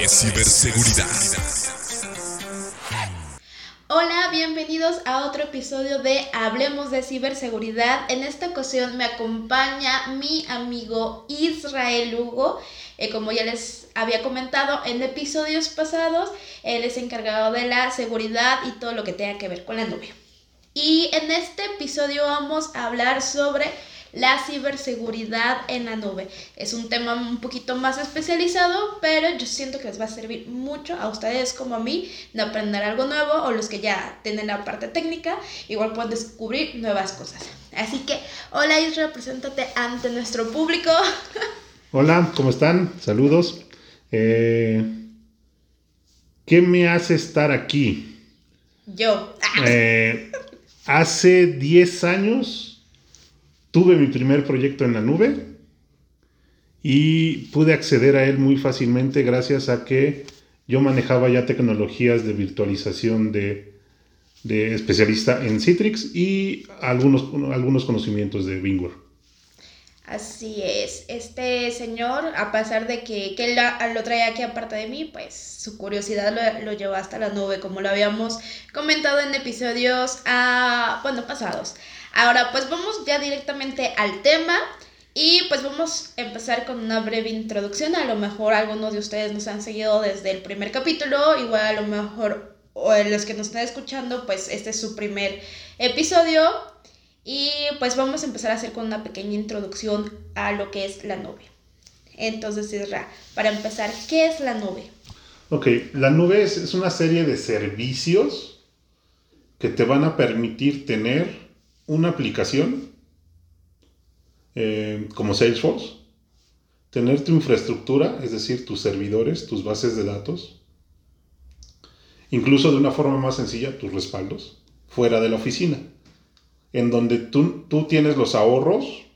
de ciberseguridad. Hola, bienvenidos a otro episodio de Hablemos de ciberseguridad. En esta ocasión me acompaña mi amigo Israel Hugo. Eh, como ya les había comentado en episodios pasados, él es encargado de la seguridad y todo lo que tenga que ver con la nube. Y en este episodio vamos a hablar sobre la ciberseguridad en la nube. Es un tema un poquito más especializado, pero yo siento que les va a servir mucho a ustedes como a mí de aprender algo nuevo o los que ya tienen la parte técnica, igual pueden descubrir nuevas cosas. Así que, hola Israel, preséntate ante nuestro público. Hola, ¿cómo están? Saludos. Eh, ¿Qué me hace estar aquí? Yo. Eh, hace 10 años tuve mi primer proyecto en la nube y pude acceder a él muy fácilmente gracias a que yo manejaba ya tecnologías de virtualización de, especialista en Citrix y algunos, algunos conocimientos de VMware. Así es. Este señor, a pesar de que, que él lo trae aquí aparte de mí, pues su curiosidad lo, lo llevó hasta la nube, como lo habíamos comentado en episodios ah, bueno, pasados. Ahora, pues vamos ya directamente al tema. Y pues vamos a empezar con una breve introducción. A lo mejor algunos de ustedes nos han seguido desde el primer capítulo, igual a lo mejor o los que nos están escuchando, pues este es su primer episodio. Y pues vamos a empezar a hacer con una pequeña introducción a lo que es la nube. Entonces, Isra, para empezar, ¿qué es la nube? Ok, la nube es, es una serie de servicios que te van a permitir tener una aplicación eh, como Salesforce, tener tu infraestructura, es decir, tus servidores, tus bases de datos, incluso de una forma más sencilla, tus respaldos, fuera de la oficina, en donde tú, tú tienes los ahorros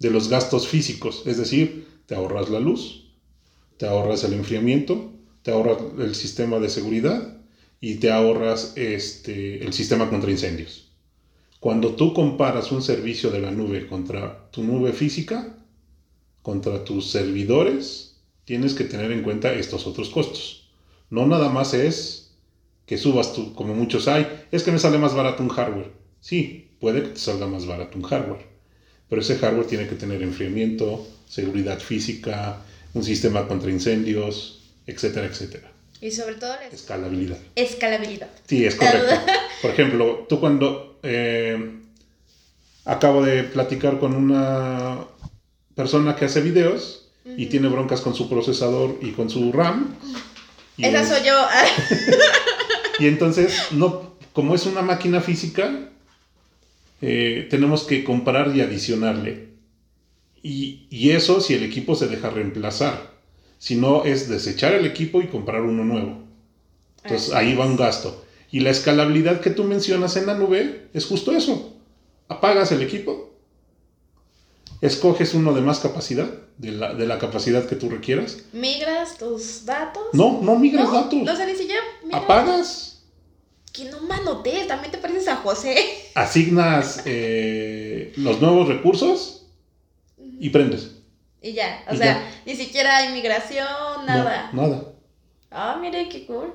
de los gastos físicos, es decir, te ahorras la luz, te ahorras el enfriamiento, te ahorras el sistema de seguridad y te ahorras este, el sistema contra incendios. Cuando tú comparas un servicio de la nube contra tu nube física, contra tus servidores, tienes que tener en cuenta estos otros costos. No nada más es que subas tú, como muchos hay, es que me sale más barato un hardware. Sí, puede que te salga más barato un hardware, pero ese hardware tiene que tener enfriamiento, seguridad física, un sistema contra incendios, etcétera, etcétera. Y sobre todo la escalabilidad. Escalabilidad. Sí, es correcto. Por ejemplo, tú cuando eh, acabo de platicar con una persona que hace videos y tiene broncas con su procesador y con su RAM. Esa soy yo. y entonces, no, como es una máquina física, eh, tenemos que comparar y adicionarle. Y, y eso si el equipo se deja reemplazar sino es desechar el equipo y comprar uno nuevo. Entonces ahí va un gasto. Y la escalabilidad que tú mencionas en la nube es justo eso. Apagas el equipo, escoges uno de más capacidad, de la, capacidad que tú requieras. ¿Migras tus datos? No, no migras datos. No sé ni siquiera. Apagas. Que no manotees, también te pareces a José. Asignas eh, los nuevos recursos y prendes. Y ya, o sea, ni siquiera inmigración, nada. nada. Ah, mire, qué cool.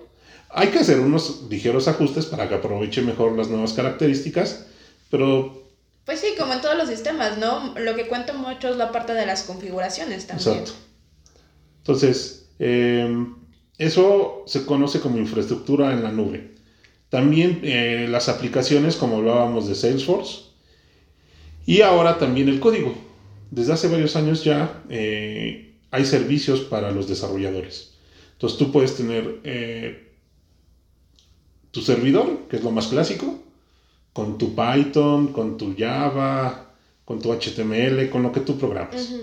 Hay que hacer unos ligeros ajustes para que aproveche mejor las nuevas características, pero... Pues sí, como en todos los sistemas, ¿no? Lo que cuenta mucho es la parte de las configuraciones también. Exacto. Entonces, em, eso se conoce como infraestructura en la nube. También eh, las aplicaciones, como hablábamos de Salesforce, y ahora también el código desde hace varios años ya eh, hay servicios para los desarrolladores. Entonces tú puedes tener eh, tu servidor, que es lo más clásico, con tu Python, con tu Java, con tu HTML, con lo que tú programas.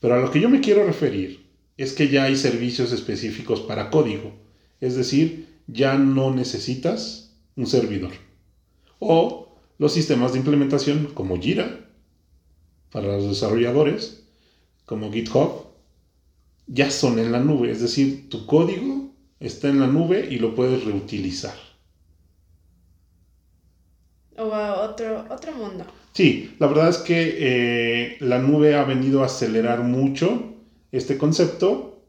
Pero a lo que yo me quiero referir es que ya hay servicios específicos para código. Es decir, ya no necesitas un servidor. O los sistemas de implementación como Jira, para los desarrolladores, como GitHub, ya son en la nube. Es decir, tu código está en la nube y lo puedes reutilizar. O a otro, otro mundo. Sí, la verdad es que eh, la nube ha venido a acelerar mucho este concepto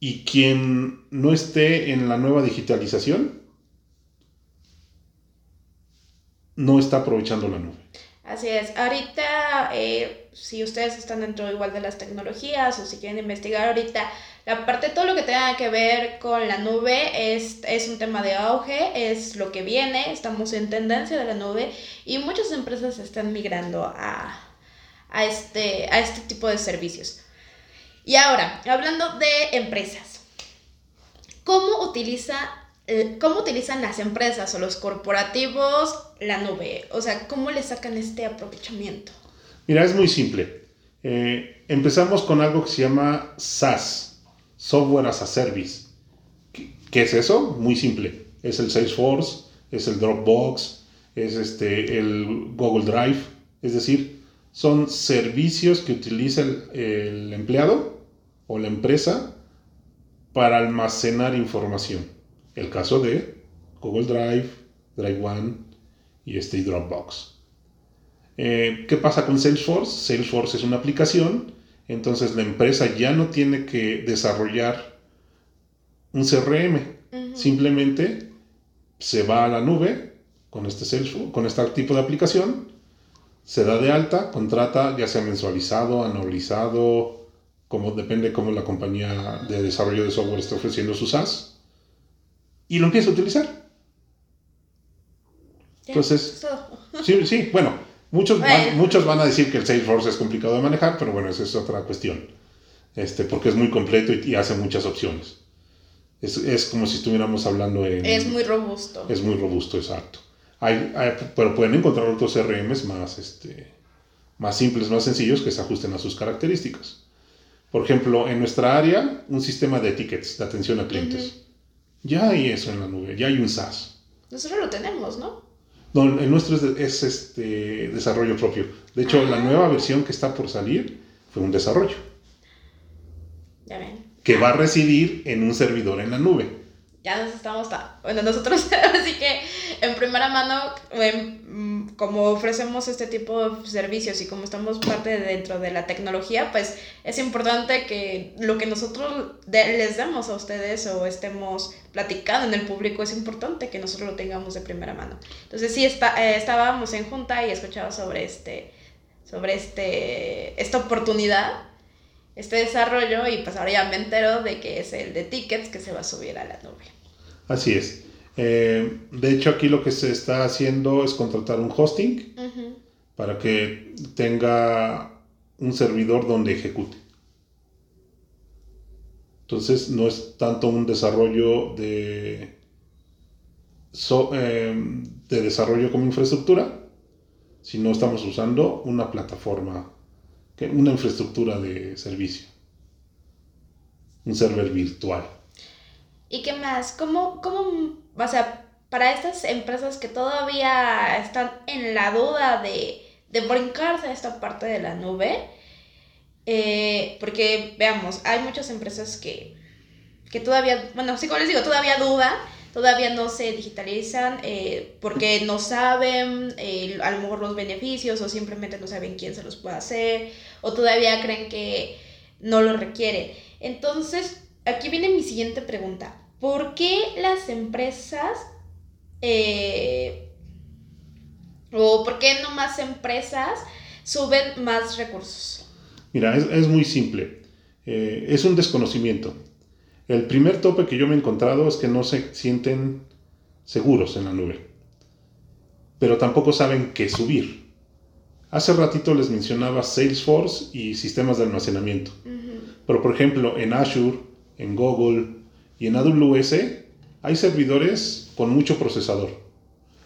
Y quien no esté en la nueva digitalización, no está aprovechando la nube. Así es. Ahorita, eh, si ustedes están dentro igual de las tecnologías o si quieren investigar ahorita, la parte, todo lo que tenga que ver con la nube es, es un tema de auge, es lo que viene, estamos en tendencia de la nube y muchas empresas están migrando a, a, este, a este tipo de servicios. Y ahora, hablando de empresas, ¿cómo, utiliza, eh, ¿cómo utilizan las empresas o los corporativos la nube? O sea, ¿cómo le sacan este aprovechamiento? Mira, es muy simple. Eh, empezamos con algo que se llama SaaS, Software as a Service. ¿Qué, es eso? Muy simple. Es el Salesforce, es el Dropbox, es este, el Google Drive. Es decir, son servicios que utiliza el empleado o la empresa para almacenar información. El caso de Google Drive, Drive One y este Dropbox. Eh, ¿Qué pasa con Salesforce? Salesforce es una aplicación, entonces la empresa ya no tiene que desarrollar un CRM, simplemente se va a la nube con este Salesforce, con este tipo de aplicación, se da de alta, contrata ya sea mensualizado, anualizado, como depende cómo la compañía de desarrollo de software está ofreciendo su SaaS, y lo empieza a utilizar. Entonces, sí, sí, bueno, muchos, Van, muchos van a decir que el Salesforce es complicado de manejar, pero bueno, esa es otra cuestión, este, porque es muy completo y, hace muchas opciones. Es, es, como si estuviéramos hablando en... Es muy robusto. Es muy robusto, exacto. Hay, pero pueden encontrar otros CRMs más, este, más simples, más sencillos que se ajusten a sus características. Por ejemplo, en nuestra área, un sistema de tickets de atención a clientes. Ya hay eso en la nube, ya hay un SaaS. Nosotros lo tenemos, ¿no? No, el nuestro es, este desarrollo propio. De hecho, la ah. nueva versión que está por salir fue un desarrollo. Ya ven. Que va a residir en un servidor en la nube ya nos estamos, bueno, nosotros así que en primera mano, em, como ofrecemos este tipo de servicios y como estamos parte dentro de la tecnología, pues es importante que lo que nosotros les demos a ustedes o estemos platicando en el público, es importante que nosotros lo tengamos de primera mano. Entonces sí, está, eh, estábamos en junta y escuchaba sobre este sobre este, esta oportunidad este desarrollo y pues ahora ya me entero de que es el de tickets que se va a subir a la nube. Así es. Eh, de hecho, aquí lo que se está haciendo es contratar un hosting para que tenga un servidor donde ejecute. Entonces, no es tanto un desarrollo de, eh, de desarrollo como infraestructura, sino estamos usando una plataforma una infraestructura de servicio, un server virtual. ¿Y qué más? ¿Cómo, cómo, o sea, para estas empresas que todavía están en la duda de, de brincarse a esta parte de la nube, eh, porque veamos, hay muchas empresas que, que todavía, bueno, sí, como les digo, todavía duda todavía no se digitalizan eh, porque no saben eh, a lo mejor los beneficios o simplemente no saben quién se los puede hacer o todavía creen que no lo requiere. Entonces, aquí viene mi siguiente pregunta. ¿Por qué las empresas eh, o por qué no más empresas suben más recursos? Mira, es, es muy simple. es un desconocimiento. El primer tope que yo me he encontrado es que no se sienten seguros en la nube, pero tampoco saben qué subir. Hace ratito les mencionaba Salesforce y sistemas de almacenamiento, pero por ejemplo en Azure, en Google y en AWS hay servidores con mucho procesador,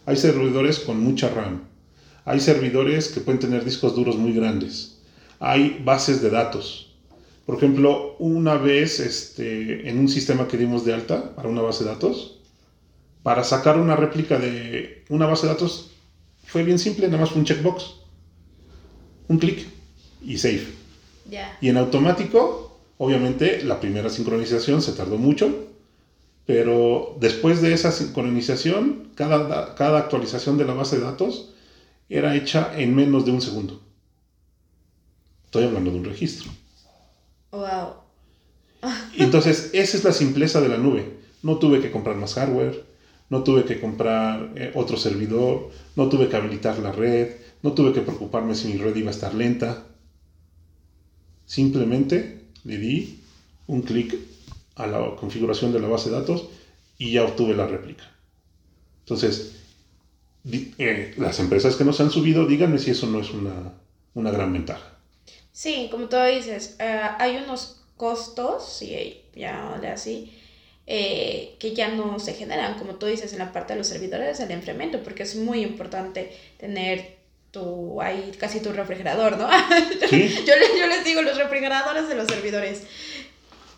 hay servidores con mucha RAM, hay servidores que pueden tener discos duros muy grandes, hay bases de datos, por ejemplo, una vez este, en un sistema que dimos de alta para una base de datos, para sacar una réplica de una base de datos fue bien simple, nada más fue un checkbox, un clic y save. Y en automático, obviamente, la primera sincronización se tardó mucho, pero después de esa sincronización, cada, cada actualización de la base de datos era hecha en menos de un segundo. Estoy hablando de un registro. Wow. Entonces, esa es la simpleza de la nube. No tuve que comprar más hardware, no tuve que comprar eh, otro servidor, no tuve que habilitar la red, no tuve que preocuparme si mi red iba a estar lenta. Simplemente le di un clic a la configuración de la base de datos y ya obtuve la réplica. Entonces, eh, las empresas que nos han subido, díganme si eso no es una, una gran ventaja. Sí, como tú dices, eh, hay unos costos, sí, ya de así, eh, que ya no se generan, como tú dices, en la parte de los servidores del enfriamiento, porque es muy importante tener tu, ahí casi tu refrigerador, ¿no? ¿Sí? yo, les, yo les digo los refrigeradores de los servidores.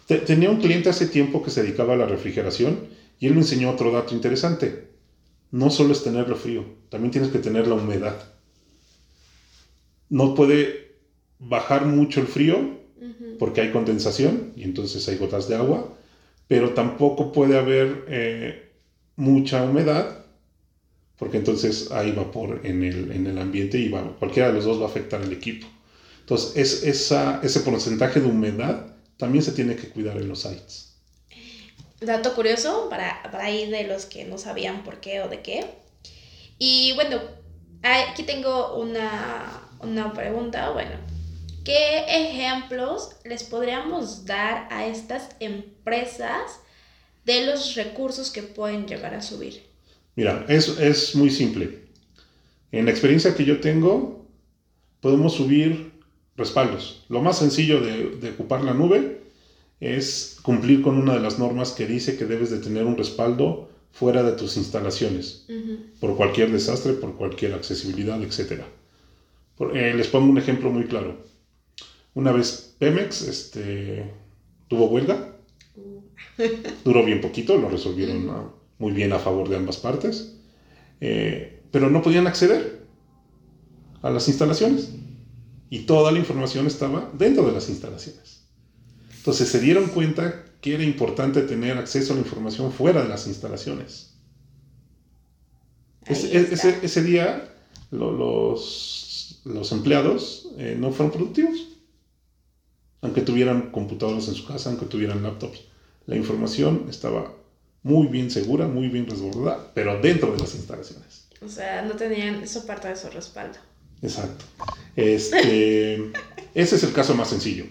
Tenía un cliente hace tiempo que se dedicaba a la refrigeración y él me enseñó otro dato interesante. No solo es tenerlo frío, también tienes que tener la humedad. No puede bajar mucho el frío porque hay condensación y entonces hay gotas de agua, pero tampoco puede haber eh, mucha humedad porque entonces hay vapor en el, en el ambiente y cualquiera de los dos va a afectar el equipo. Entonces, es, esa, ese porcentaje de humedad también se tiene que cuidar en los sites. Dato curioso para, para ahí de los que no sabían por qué o de qué. Y bueno, aquí tengo una, una pregunta. Bueno, ¿qué ejemplos les podríamos dar a estas empresas de los recursos que pueden llegar a subir? Mira, es, es muy simple. En la experiencia que yo tengo, podemos subir respaldos. Lo más sencillo de, de, ocupar la nube es cumplir con una de las normas que dice que debes de tener un respaldo fuera de tus instalaciones, por cualquier desastre, por cualquier accesibilidad, etc. Eh, les pongo un ejemplo muy claro. Una vez Pemex este, tuvo huelga, uh. duró bien poquito, lo resolvieron muy bien a favor de ambas partes, eh, pero no podían acceder a las instalaciones y toda la información estaba dentro de las instalaciones. Entonces se dieron cuenta que era importante tener acceso a la información fuera de las instalaciones. Ese, ese, día los, los empleados eh, no fueron productivos, aunque tuvieran computadoras en su casa, aunque tuvieran laptops. La información estaba muy bien segura, muy bien resguardada, pero dentro de las instalaciones. O sea, no tenían eso parte de su respaldo. Exacto. Este, ese es el caso más sencillo.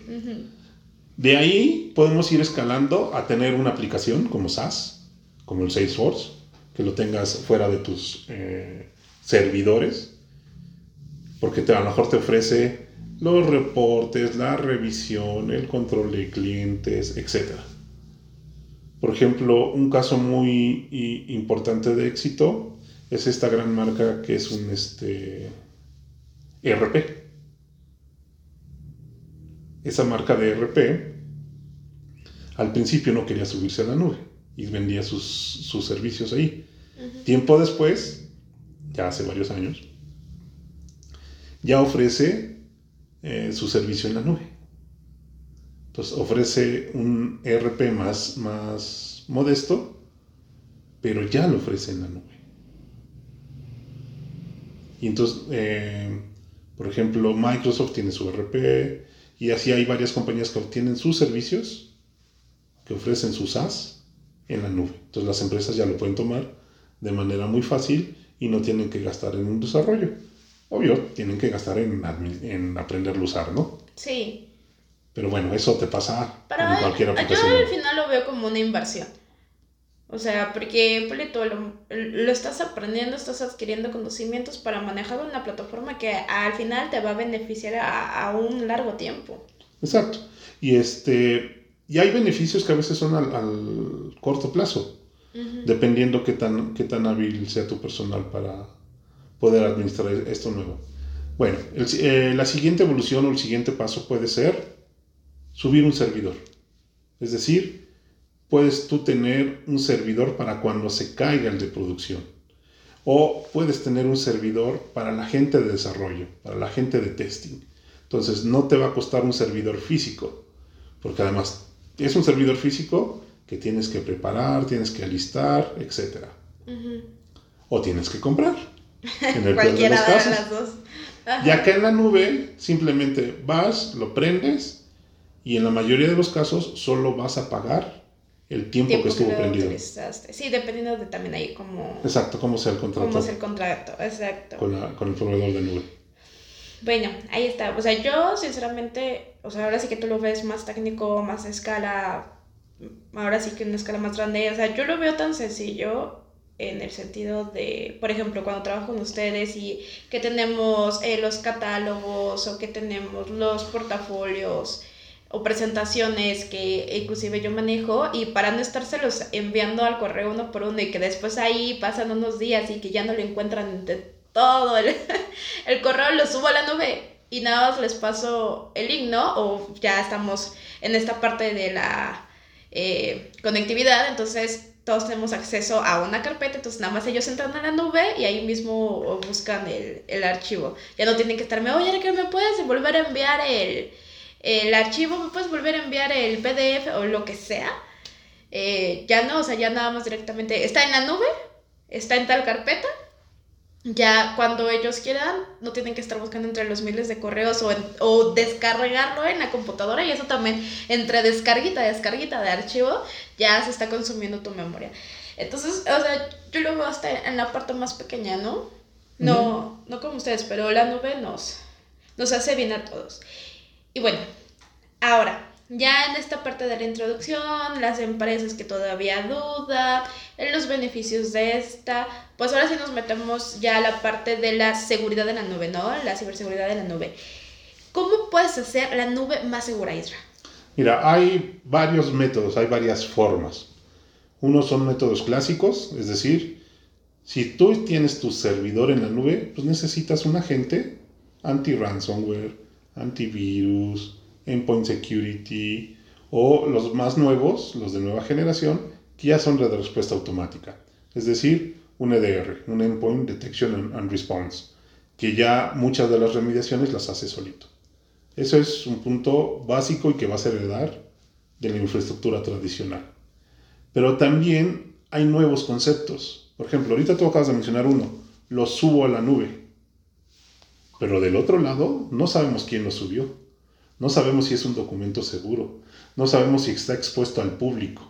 De ahí podemos ir escalando a tener una aplicación como SaaS, como el Salesforce, que lo tengas fuera de tus eh, servidores, porque te, a lo mejor te ofrece los reportes, la revisión, el control de clientes, etc. Por ejemplo, un caso muy importante de éxito es esta gran marca que es un este, ERP. Esa marca de ERP al principio no quería subirse a la nube y vendía sus, servicios ahí. Tiempo después, ya hace varios años, ya ofrece eh, su servicio en la nube. Entonces ofrece un ERP más, más modesto, pero ya lo ofrece en la nube. Y entonces eh, por ejemplo, Microsoft tiene su RP y así hay varias compañías que obtienen sus servicios, que ofrecen sus SaaS en la nube. Entonces las empresas ya lo pueden tomar de manera muy fácil y no tienen que gastar en un desarrollo. Obvio, tienen que gastar en, en aprenderlo a usar, ¿no? Sí. Pero bueno, eso te pasa en cualquier aplicación. Yo al final lo veo como una inversión. O sea, porque lo, lo, estás aprendiendo, estás adquiriendo conocimientos para manejar una plataforma que al final te va a beneficiar a, a un largo tiempo. Exacto. Y este y hay beneficios que a veces son al, corto plazo, dependiendo qué tan, qué tan hábil sea tu personal para poder administrar esto nuevo. Bueno, eh, la siguiente evolución o el siguiente paso puede ser subir un servidor. Es decir, puedes tú tener un servidor para cuando se caiga el de producción. O puedes tener un servidor para la gente de desarrollo, para la gente de testing. Entonces no te va a costar un servidor físico, porque además es un servidor físico que tienes que preparar, tienes que alistar, etc. O tienes que comprar. En el peor de los casos. Y acá en la nube simplemente vas, lo prendes y en la mayoría de los casos solo vas a pagar el tiempo, que estuvo prendido. Sí, dependiendo de también ahí cómo... Exacto, cómo sea el contrato. Cómo sea el contrato, exacto. Con, la, con el proveedor de nube. Bueno, ahí está. O sea, yo sinceramente, o sea, ahora sí que tú lo ves más técnico, más escala, ahora sí que una escala más grande. O sea, yo lo veo tan sencillo en el sentido de, por ejemplo, cuando trabajo con ustedes y que tenemos eh, los catálogos o que tenemos los portafolios o presentaciones que inclusive yo manejo y para no estárselos enviando al correo uno por uno y que después ahí pasan unos días y que ya no lo encuentran de todo el, el correo, lo subo a la nube y nada más les paso el link, ¿no? O ya estamos en esta parte de la eh, conectividad, entonces todos tenemos acceso a una carpeta, entonces nada más ellos entran a la nube y ahí mismo buscan el, el archivo. Ya no tienen que estarme, oye, que me puedes volver a enviar el, el archivo, me puedes volver a enviar el PDF o lo que sea. Eh, ya no, o sea, ya nada más directamente está en la nube, está en tal carpeta. Ya cuando ellos quieran, no tienen que estar buscando entre los miles de correos o, o descargarlo en la computadora y eso también entre descarguita, descarguita de archivo, ya se está consumiendo tu memoria. Entonces, o sea, yo lo veo hasta en la parte más pequeña, ¿no? No, no como ustedes, pero la nube nos, nos hace bien a todos. Y bueno, ahora, ya en esta parte de la introducción, las empresas que todavía dudan, los beneficios de esta, pues ahora sí nos metemos ya a la parte de la seguridad de la nube, ¿no? La ciberseguridad de la nube. ¿Cómo puedes hacer la nube más segura, Isra? Mira, hay varios métodos, hay varias formas. Unos son métodos clásicos, es decir, si tú tienes tu servidor en la nube, pues necesitas un agente anti-ransomware, antivirus, endpoint security o los más nuevos, los de nueva generación, que ya son de respuesta automática. Es decir, un EDR, un Endpoint Detection and Response, que ya muchas de las remediaciones las hace solito. Eso es un punto básico y que vas a heredar de la infraestructura tradicional. Pero también hay nuevos conceptos. Por ejemplo, ahorita tú acabas de mencionar uno, lo subo a la nube. Pero del otro lado, no sabemos quién lo subió. No sabemos si es un documento seguro. No sabemos si está expuesto al público.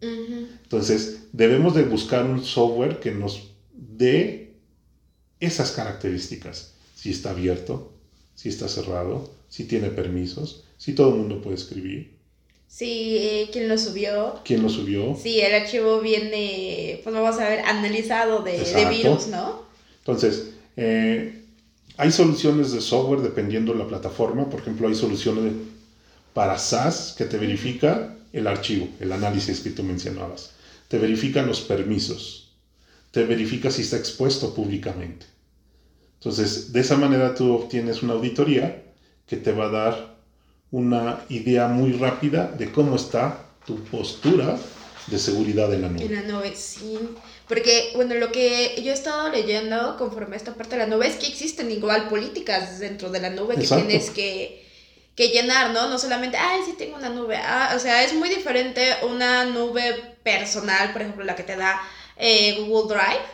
Entonces, debemos de buscar un software que nos dé esas características. Si está abierto, si está cerrado, si tiene permisos, si todo el mundo puede escribir. Sí, eh, quién lo subió. ¿Quién lo subió? Sí, el archivo viene, pues vamos a ver, analizado de, de virus, ¿no? Entonces, eh, hay soluciones de software dependiendo de la plataforma. Por ejemplo, hay soluciones para SaaS que te verifica el archivo, el análisis que tú mencionabas. Te verifica los permisos. Te verifica si está expuesto públicamente. Entonces, de esa manera tú obtienes una auditoría que te va a dar una idea muy rápida de cómo está tu postura de seguridad en la nube. En la nube, sí. Porque, bueno, lo que yo he estado leyendo conforme a esta parte de la nube es que existen igual políticas dentro de la nube que tienes que, que, llenar, ¿no? No solamente, ay, sí tengo una nube. Ah, o sea, es muy diferente una nube personal, por ejemplo, la que te da eh, Google Drive,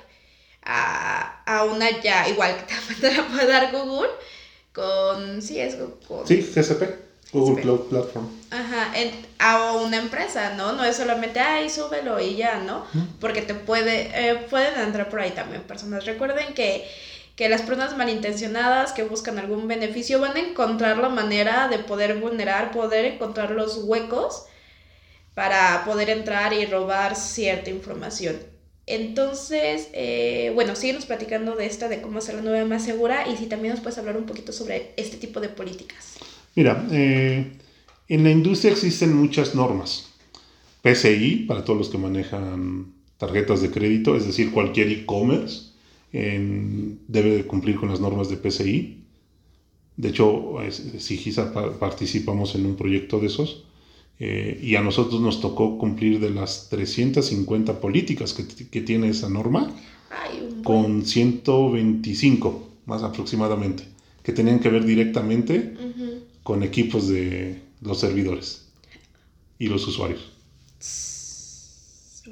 a, a, una ya igual que te la puede dar Google con, sí, es Google. Sí, GCP. Google Cloud Platform. Ajá, a una empresa, ¿no? No es solamente, ay, súbelo y ya, ¿no? Porque te puede, eh, pueden entrar por ahí también personas. Recuerden que, que las personas malintencionadas que buscan algún beneficio van a encontrar la manera de poder vulnerar, poder encontrar los huecos para poder entrar y robar cierta información. Entonces, eh, bueno, síguenos platicando de esta, de cómo hacer la nube más segura y si también nos puedes hablar un poquito sobre este tipo de políticas. Mira, eh, en la industria existen muchas normas. PCI, para todos los que manejan tarjetas de crédito, es decir, cualquier e-commerce debe cumplir con las normas de PCI. De hecho, Sigisa participamos en un proyecto de esos eh, y a nosotros nos tocó cumplir de las 350 políticas que, tiene esa norma, con 125 más aproximadamente, que tenían que ver directamente con equipos de los servidores y los usuarios.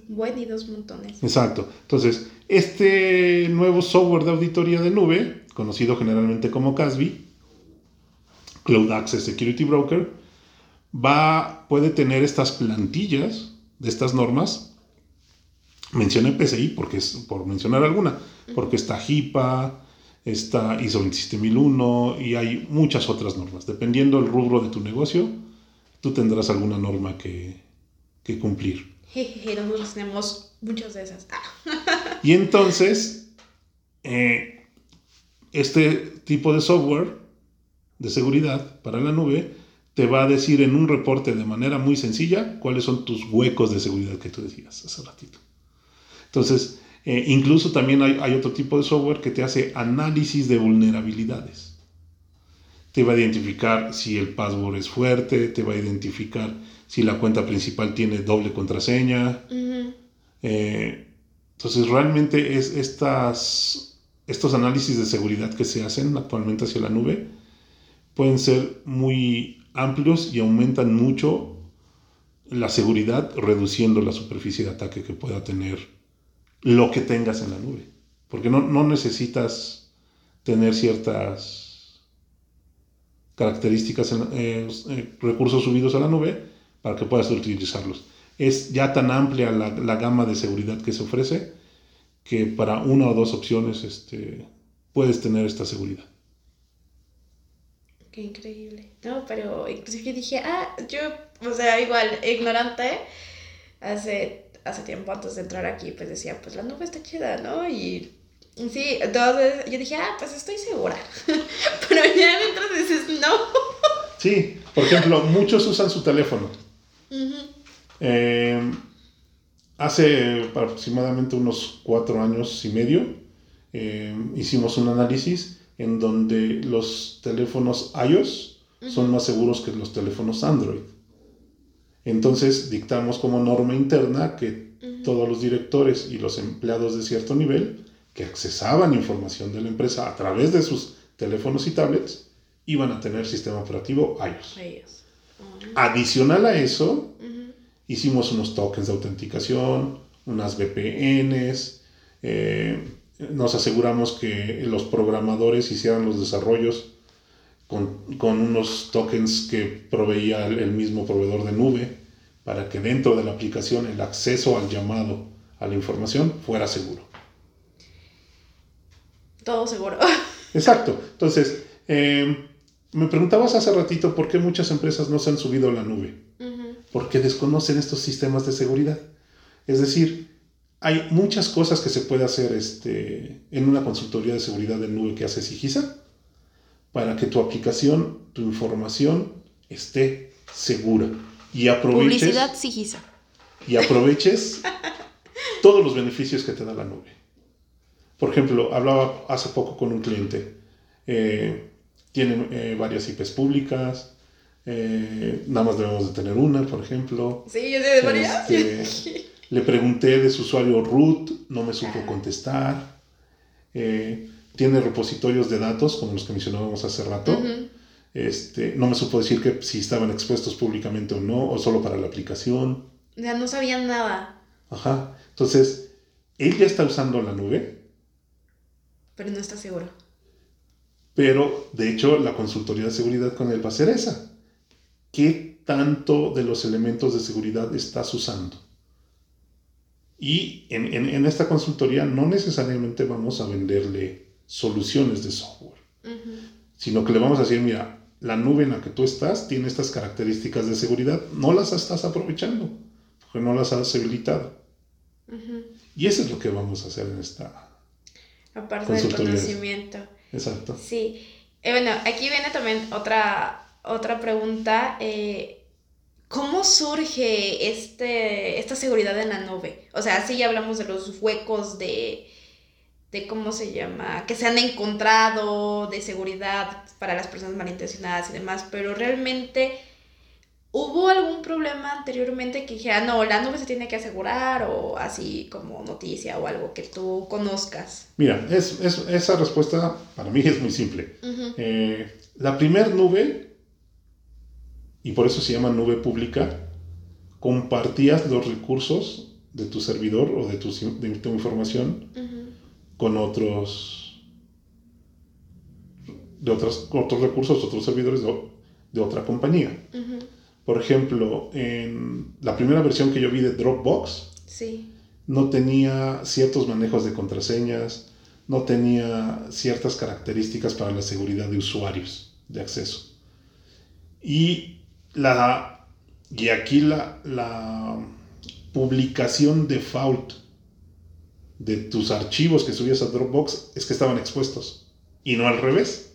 Buen y dos montones. Exacto. Entonces, este nuevo software de auditoría de nube, conocido generalmente como CASB, Cloud Access Security Broker, va, puede tener estas plantillas de estas normas. Mencioné PCI porque es, por mencionar alguna, porque está HIPAA, está ISO 27001 y hay muchas otras normas. Dependiendo del rubro de tu negocio, tú tendrás alguna norma que, que cumplir. Nosotros tenemos muchas de esas. y entonces, eh, este tipo de software de seguridad para la nube te va a decir en un reporte de manera muy sencilla cuáles son tus huecos de seguridad que tú decías hace ratito. Entonces, eh, incluso también hay, hay, otro tipo de software que te hace análisis de vulnerabilidades. Te va a identificar si el password es fuerte, te va a identificar si la cuenta principal tiene doble contraseña. Eh, entonces, realmente es estas, estos análisis de seguridad que se hacen actualmente hacia la nube pueden ser muy amplios y aumentan mucho la seguridad reduciendo la superficie de ataque que pueda tener lo que tengas en la nube. Porque no, necesitas tener ciertas características, en, recursos subidos a la nube para que puedas utilizarlos. Es ya tan amplia la, la, gama de seguridad que se ofrece que para una o dos opciones este, puedes tener esta seguridad. Qué increíble. No, pero inclusive dije, ah, yo, o sea, igual, ignorante, hace, hace tiempo antes de entrar aquí, pues decía, pues la nube está chida, ¿no? Y sí, entonces yo dije, ah, pues estoy segura. pero ya dentro dices, no. sí, por ejemplo, muchos usan su teléfono. Eh, hace aproximadamente unos cuatro años y medio eh, hicimos un análisis en donde los teléfonos iOS son más seguros que los teléfonos Android. Entonces dictamos como norma interna que todos los directores y los empleados de cierto nivel que accesaban información de la empresa a través de sus teléfonos y tablets iban a tener sistema operativo iOS. Adicional a eso, hicimos unos tokens de autenticación, unas VPNs, eh, nos aseguramos que los programadores hicieran los desarrollos con, unos tokens que proveía el, mismo proveedor de nube para que dentro de la aplicación el acceso al llamado a la información fuera seguro. Todo seguro. Exacto. Entonces, em, me preguntabas hace ratito por qué muchas empresas no se han subido a la nube. Porque desconocen estos sistemas de seguridad. Es decir, hay muchas cosas que se puede hacer este, en una consultoría de seguridad de nube que hace Sigisa para que tu aplicación, tu información esté segura y aproveches. Publicidad Sigisa. Y aproveches todos los beneficios que te da la nube. Por ejemplo, hablaba hace poco con un cliente. Eh, tiene eh, varias IPs públicas. Eh, nada más debemos de tener una, por ejemplo. Sí, yo de varias. Este, Le pregunté de su usuario root, no me supo contestar. Eh, tiene repositorios de datos, como los que mencionábamos hace rato. este, no me supo decir que si estaban expuestos públicamente o no, o solo para la aplicación. Ya no sabían nada. Ajá. Entonces, él ya está usando la nube. Pero no está seguro. Pero, de hecho, la consultoría de seguridad con él va a ser esa. ¿Qué tanto de los elementos de seguridad estás usando? Y en, esta consultoría no necesariamente vamos a venderle soluciones de software, sino que le vamos a decir, mira, la nube en la que tú estás tiene estas características de seguridad, no las estás aprovechando, porque no las has habilitado. Y eso es lo que vamos a hacer en esta Aparte del conocimiento. Exacto. Sí. Eh, bueno, aquí viene también otra, otra pregunta. Eh, ¿Cómo surge este, esta seguridad en la nube? O sea, sí ya hablamos de los huecos de, de cómo se llama, que se han encontrado, de seguridad para las personas malintencionadas y demás, pero realmente ¿hubo algún problema anteriormente que dijera, no, la nube se tiene que asegurar o así como noticia o algo que tú conozcas? Mira, es, esa respuesta para mí es muy simple. Eh, la primer nube y por eso se llama nube pública, compartías los recursos de tu servidor o de tu, de información con otros, de otros recursos, otros servidores de, otra compañía. Por ejemplo, en la primera versión que yo vi de Dropbox, Sí. no tenía ciertos manejos de contraseñas, no tenía ciertas características para la seguridad de usuarios de acceso. Y, la, y aquí la, la publicación default de tus archivos que subías a Dropbox es que estaban expuestos y no al revés.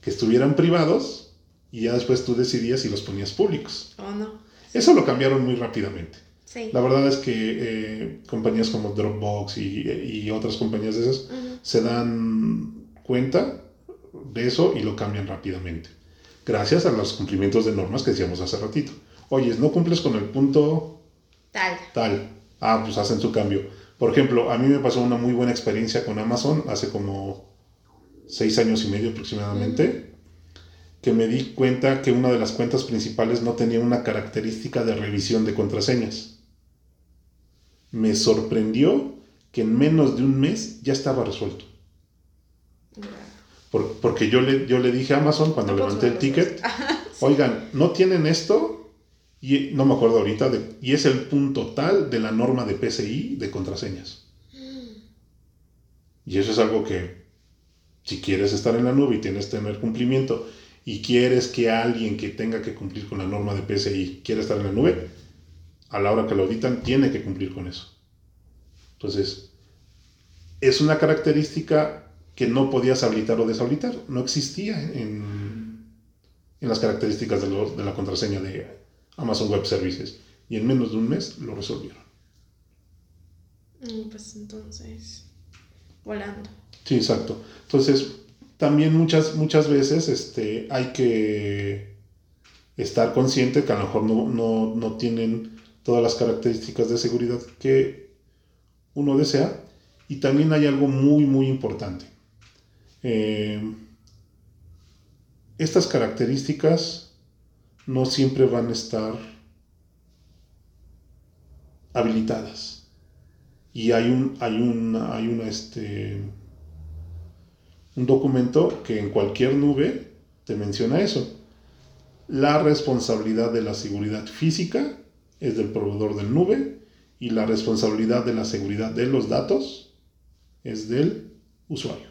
Que estuvieran privados y ya después tú decidías si los ponías públicos. ¿O no? Eso lo cambiaron muy rápidamente. Sí. La verdad es que eh, compañías como Dropbox y, y otras compañías de esas se dan cuenta de eso y lo cambian rápidamente. Gracias a los cumplimientos de normas que decíamos hace ratito. Oye, no cumples con el punto Tal. tal. Ah, pues hacen su cambio. Por ejemplo, a mí me pasó una muy buena experiencia con Amazon hace como seis años y medio aproximadamente, que me di cuenta que una de las cuentas principales no tenía una característica de revisión de contraseñas. Me sorprendió que en menos de un mes ya estaba resuelto. Por- porque yo le, yo le dije a Amazon cuando levanté el ticket, oigan, ¿no tienen esto? Y no me acuerdo ahorita, de- y es el punto tal de la norma de PCI de contraseñas. Y eso es algo que, si quieres estar en la nube y tienes que tener cumplimiento, y quieres que alguien que tenga que cumplir con la norma de PCI quiera estar en la nube, a la hora que lo auditan, tiene que cumplir con eso. Entonces, es una característica que no podías habilitar o deshabilitar. No existía en, en las características de, lo- de la contraseña de Amazon Web Services. Y en menos de un mes lo resolvieron. Mm, Pues entonces. Volando. Sí, exacto. Entonces, también muchas, muchas veces este, hay que estar consciente que a lo mejor no, no, no tienen todas las características de seguridad que uno desea. Y también hay algo muy, muy importante. Eh, estas características no siempre van a estar habilitadas. Y hay un, hay una, hay este, un documento que en cualquier nube te menciona eso. La responsabilidad de la seguridad física es del proveedor del nube y la responsabilidad de la seguridad de los datos es del usuario,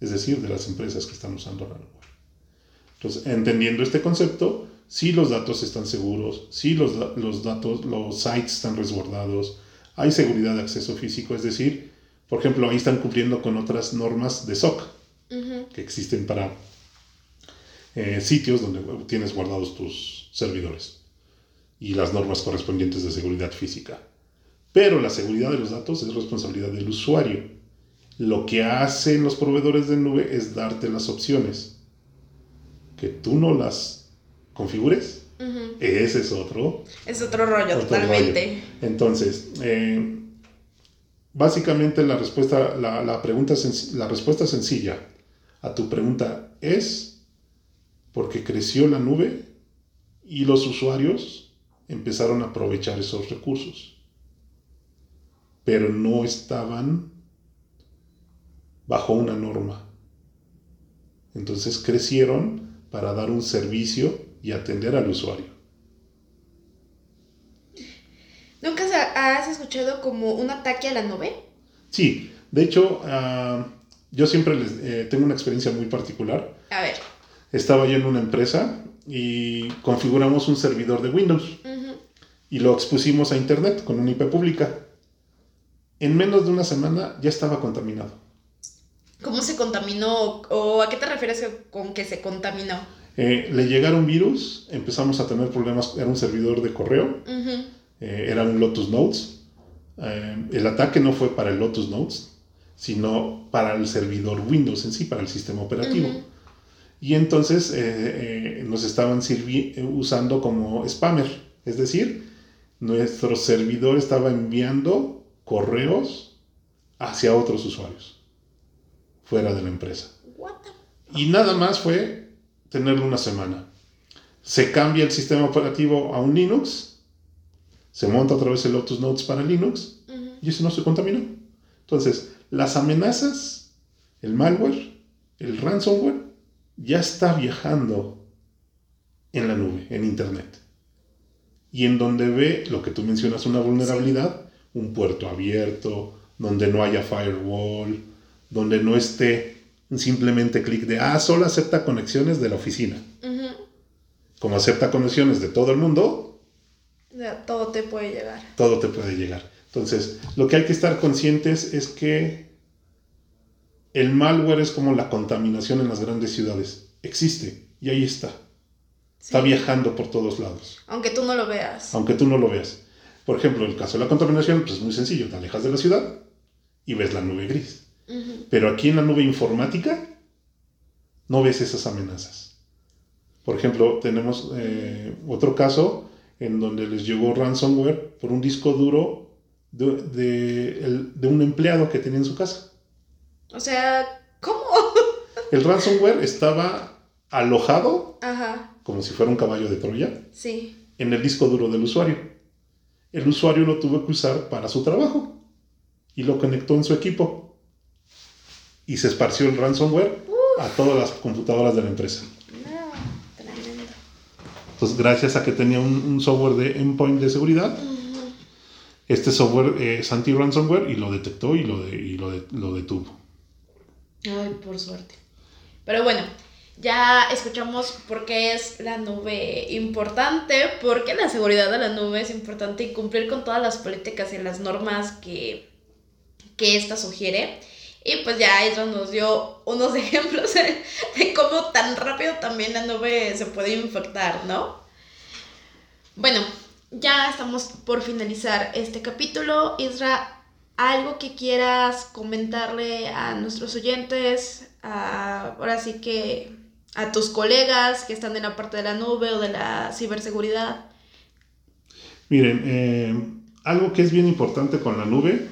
es decir, de las empresas que están usando la nube. Entonces, entendiendo este concepto, si los datos están seguros, si los, los datos, los sites están resguardados, hay seguridad de acceso físico, es decir, por ejemplo, ahí están cumpliendo con otras normas de SOC que existen para eh, sitios donde tienes guardados tus servidores y las normas correspondientes de seguridad física. Pero la seguridad de los datos es responsabilidad del usuario. Lo que hacen los proveedores de nube es darte las opciones. Que tú no las configures, ese es otro Es otro rollo, Otro totalmente. entonces, eh, básicamente la respuesta, la, la pregunta la respuesta sencilla a tu pregunta es porque creció la nube y los usuarios empezaron a aprovechar esos recursos, pero no estaban bajo una norma. Entonces crecieron para dar un servicio y atender al usuario. ¿Nunca has escuchado como un ataque a la nube? Sí, de hecho, ah, yo siempre les, eh, tengo una experiencia muy particular. A ver. Estaba yo en una empresa y configuramos un servidor de Windows y lo expusimos a Internet con una IP pública. En menos de una semana ya estaba contaminado. ¿Cómo se contaminó? ¿O a qué te refieres con que se contaminó? Eh, le llegaron virus, empezamos a tener problemas, era un servidor de correo, Ujú. eh, era un Lotus Notes. Eh, el ataque no fue para el Lotus Notes, sino para el servidor Windows en sí, para el sistema operativo. Ujú. Y entonces eh, eh, nos estaban eh, usando como spammer, es decir, nuestro servidor estaba enviando correos hacia otros usuarios fuera de la empresa. What the- Y nada más fue tenerlo una semana. Se cambia el sistema operativo a un Linux, se monta otra vez el Lotus Notes para Linux Ujú. y eso no se contaminó. Entonces, las amenazas, el malware, el ransomware, ya está viajando en la nube, en Internet. Y en donde ve lo que tú mencionas, una vulnerabilidad, un puerto abierto, donde no haya firewall, donde no esté simplemente clic de, ah, solo acepta conexiones de la oficina. Como acepta conexiones de todo el mundo, todo te puede llegar. Todo te puede llegar. Entonces, lo que hay que estar conscientes es que el malware es como la contaminación en las grandes ciudades. Existe y ahí está. Está viajando por todos lados. Aunque tú no lo veas. Aunque tú no lo veas. Por ejemplo, el caso de la contaminación, pues es muy sencillo. Te alejas de la ciudad y ves la nube gris. Pero aquí en la nube informática no ves esas amenazas. Por ejemplo, tenemos eh, otro caso en donde les llegó ransomware por un disco duro de, de un empleado que tenía en su casa. O sea, ¿cómo? El ransomware estaba alojado como si fuera un caballo de Troya sí. en el disco duro del usuario. El usuario lo tuvo que usar para su trabajo y lo conectó en su equipo. Y se esparció el ransomware a todas las computadoras de la empresa. tremendo. Entonces, gracias a que tenía un, software de endpoint de seguridad, este software es anti-ransomware y lo detectó y lo, y lo, lo detuvo. Ay, por suerte. Pero bueno, ya escuchamos por qué es la nube importante, porque la seguridad de la nube es importante y cumplir con todas las políticas y las normas que, que ésta sugiere. Y pues ya eso nos dio unos ejemplos de, cómo tan rápido también la nube se puede infectar, ¿no? Bueno, ya estamos por finalizar este capítulo. Isra, algo que quieras comentarle a nuestros oyentes, ahora sí que a tus colegas que están en la parte de la nube o de la ciberseguridad. Miren, eh, algo que es bien importante con la nube,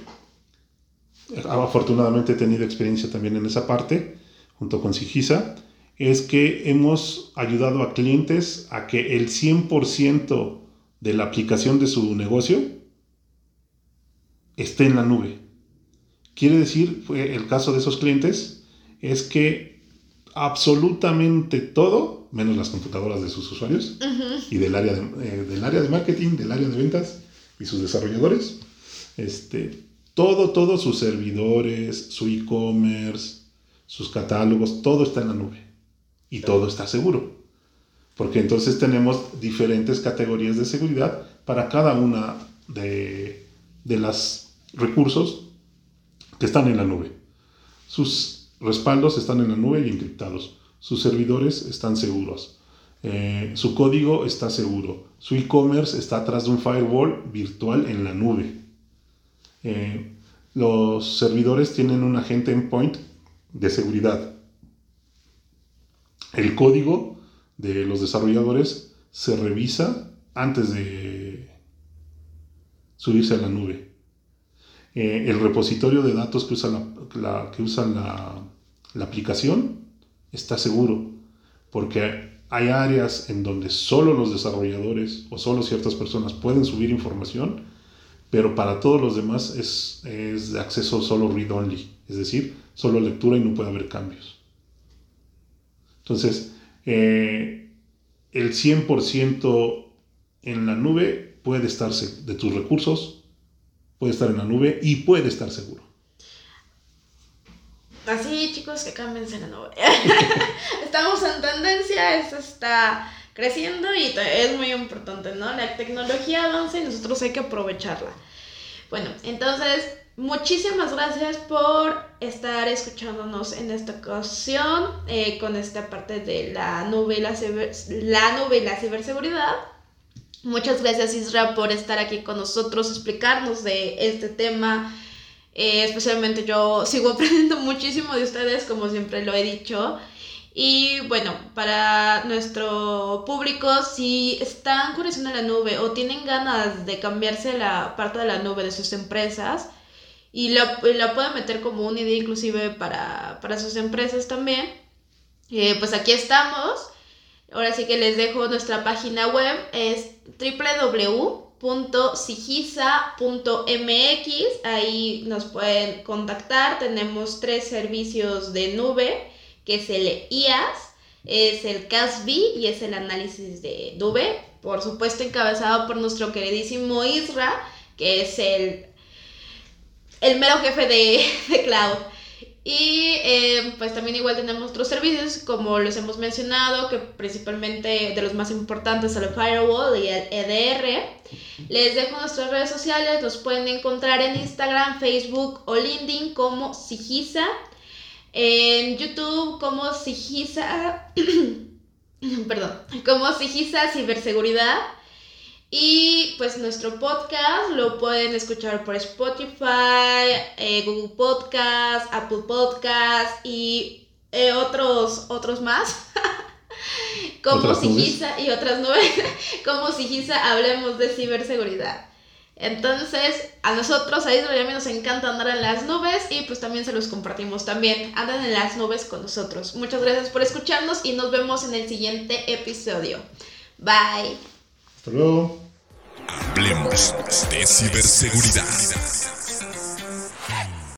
afortunadamente he tenido experiencia también en esa parte, junto con Sigisa, es que hemos ayudado a clientes a que el 100% de la aplicación de su negocio esté en la nube. Quiere decir, fue el caso de esos clientes, es que absolutamente todo, menos las computadoras de sus usuarios y del área de, eh, del área de marketing, del área de ventas y sus desarrolladores, este, todo, todo, sus servidores, su e-commerce, sus catálogos, todo está en la nube y todo está seguro. Porque entonces tenemos diferentes categorías de seguridad para cada una de, de las recursos que están en la nube. Sus respaldos están en la nube y encriptados. Sus servidores están seguros. Eh, su código está seguro. Su e-commerce está atrás de un firewall virtual en la nube. Eh, los servidores tienen un agente endpoint de seguridad. El código de los desarrolladores se revisa antes de subirse a la nube. Eh, el repositorio de datos que usa, la, que usa la, la aplicación está seguro, porque hay áreas en donde solo los desarrolladores o solo ciertas personas pueden subir información, pero para todos los demás es, es acceso solo read-only, es decir, solo lectura y no puede haber cambios. Entonces, eh, el 100% en la nube puede estarse de tus recursos puede estar en la nube y puede estar seguro. Así, chicos, que cámbiense la nube. Estamos en tendencia, esto está creciendo y es muy importante, ¿no? La tecnología avanza y nosotros hay que aprovecharla. Bueno, entonces, muchísimas gracias por estar escuchándonos en esta ocasión eh, con esta parte de la nube la, la nube y la ciberseguridad. Muchas gracias Isra por estar aquí con nosotros, explicarnos de este tema. Eh, especialmente yo sigo aprendiendo muchísimo de ustedes, como siempre lo he dicho. Y bueno, para nuestro público, si están curiosos la nube o tienen ganas de cambiarse la parte de la nube de sus empresas y la, pueden meter como una idea inclusive para, sus empresas también, eh, pues aquí estamos. Ahora sí que les dejo nuestra página web, es www.sigisa.mx, ahí nos pueden contactar, tenemos tres servicios de nube, que es el IAS, es el CASB y es el análisis de Dube, por supuesto encabezado por nuestro queridísimo Isra, que es el, el mero jefe de, de Cloud. Y eh, pues también igual tenemos otros servicios, como les hemos mencionado, que principalmente de los más importantes el Firewall y el EDR. Les dejo nuestras redes sociales, los pueden encontrar en Instagram, Facebook o LinkedIn como Sigisa. En YouTube como Sigisa, perdón, como Sigisa Ciberseguridad. Y pues nuestro podcast lo pueden escuchar por Spotify, eh, Google Podcast, Apple Podcast y eh, otros, otros más. como Sigisa y otras nubes. como Sigisa hablemos de ciberseguridad. Entonces, a nosotros, a Israel y a mí nos encanta andar en las nubes y pues también se los compartimos también. Andan en las nubes con nosotros. Muchas gracias por escucharnos y nos vemos en el siguiente episodio. Bye. Hasta luego. Hablemos de ciberseguridad.